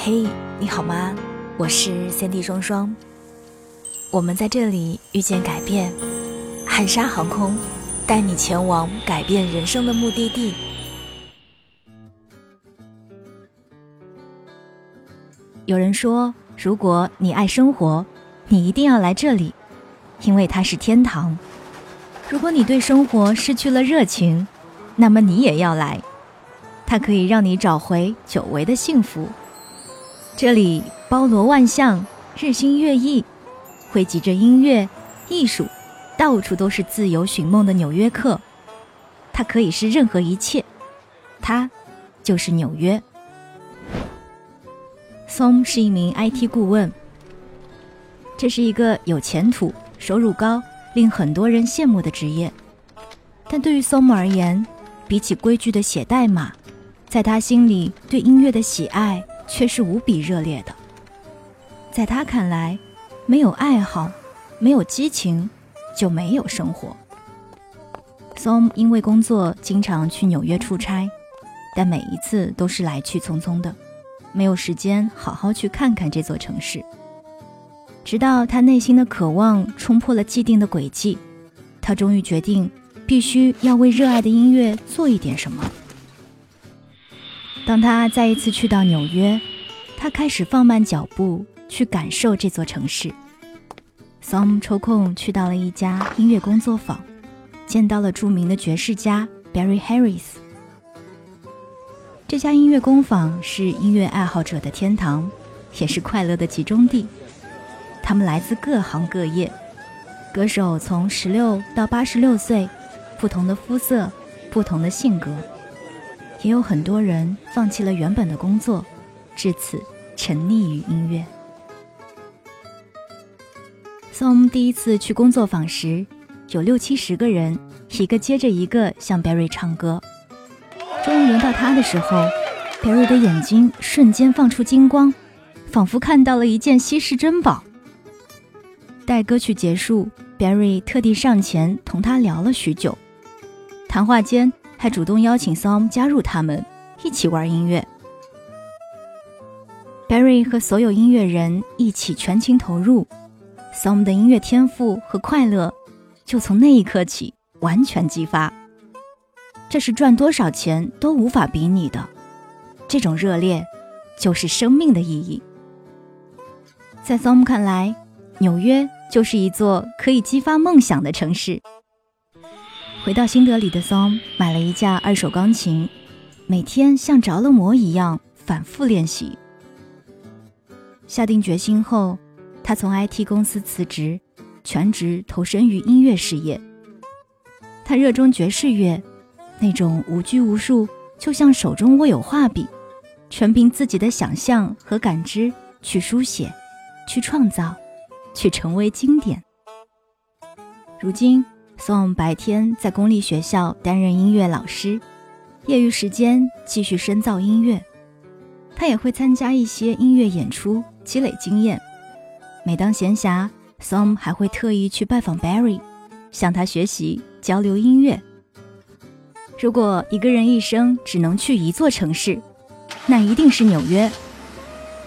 嘿，你好吗？我是三 D 双双。我们在这里遇见改变，汉莎航空带你前往改变人生的目的地。有人说，如果你爱生活，你一定要来这里，因为它是天堂。如果你对生活失去了热情，那么你也要来，它可以让你找回久违的幸福。这里包罗万象，日新月异，汇集着音乐、艺术，到处都是自由寻梦的纽约客。它可以是任何一切，它就是纽约。松是一名 IT 顾问，这是一个有前途、收入高、令很多人羡慕的职业。但对于松木而言，比起规矩的写代码，在他心里对音乐的喜爱。却是无比热烈的。在他看来，没有爱好，没有激情，就没有生活。Som 因为工作经常去纽约出差，但每一次都是来去匆匆的，没有时间好好去看看这座城市。直到他内心的渴望冲破了既定的轨迹，他终于决定必须要为热爱的音乐做一点什么。当他再一次去到纽约，他开始放慢脚步去感受这座城市。Som 抽空去到了一家音乐工作坊，见到了著名的爵士家 Barry Harris。这家音乐工坊是音乐爱好者的天堂，也是快乐的集中地。他们来自各行各业，歌手从十六到八十六岁，不同的肤色，不同的性格。也有很多人放弃了原本的工作，至此沉溺于音乐。Som 第一次去工作坊时，有六七十个人，一个接着一个向 Barry 唱歌。终于轮到他的时候，Barry 的眼睛瞬间放出金光，仿佛看到了一件稀世珍宝。待歌曲结束，Barry 特地上前同他聊了许久，谈话间。还主动邀请 Som 加入他们，一起玩音乐。Barry 和所有音乐人一起全情投入，Som 的音乐天赋和快乐就从那一刻起完全激发。这是赚多少钱都无法比拟的，这种热烈就是生命的意义。在 Som 看来，纽约就是一座可以激发梦想的城市。回到新德里的 Som 买了一架二手钢琴，每天像着了魔一样反复练习。下定决心后，他从 IT 公司辞职，全职投身于音乐事业。他热衷爵士乐，那种无拘无束，就像手中握有画笔，全凭自己的想象和感知去书写、去创造、去成为经典。如今。Som 白天在公立学校担任音乐老师，业余时间继续深造音乐。他也会参加一些音乐演出，积累经验。每当闲暇，Som 还会特意去拜访 Barry，向他学习交流音乐。如果一个人一生只能去一座城市，那一定是纽约。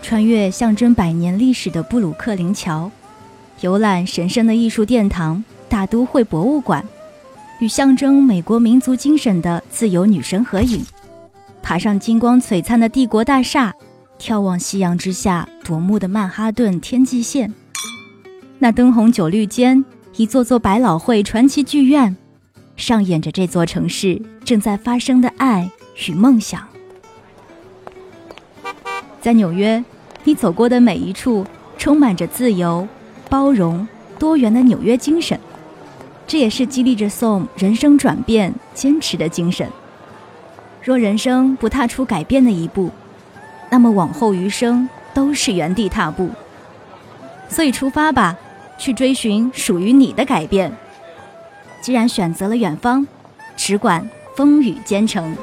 穿越象征百年历史的布鲁克林桥，游览神圣的艺术殿堂。大都会博物馆，与象征美国民族精神的自由女神合影，爬上金光璀璨的帝国大厦，眺望夕阳之下夺目的曼哈顿天际线。那灯红酒绿间，一座座百老汇传奇剧院，上演着这座城市正在发生的爱与梦想。在纽约，你走过的每一处，充满着自由、包容、多元的纽约精神。这也是激励着 Som 人生转变、坚持的精神。若人生不踏出改变的一步，那么往后余生都是原地踏步。所以出发吧，去追寻属于你的改变。既然选择了远方，只管风雨兼程。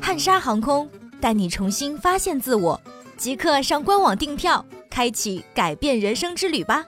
汉莎航空。带你重新发现自我，即刻上官网订票，开启改变人生之旅吧。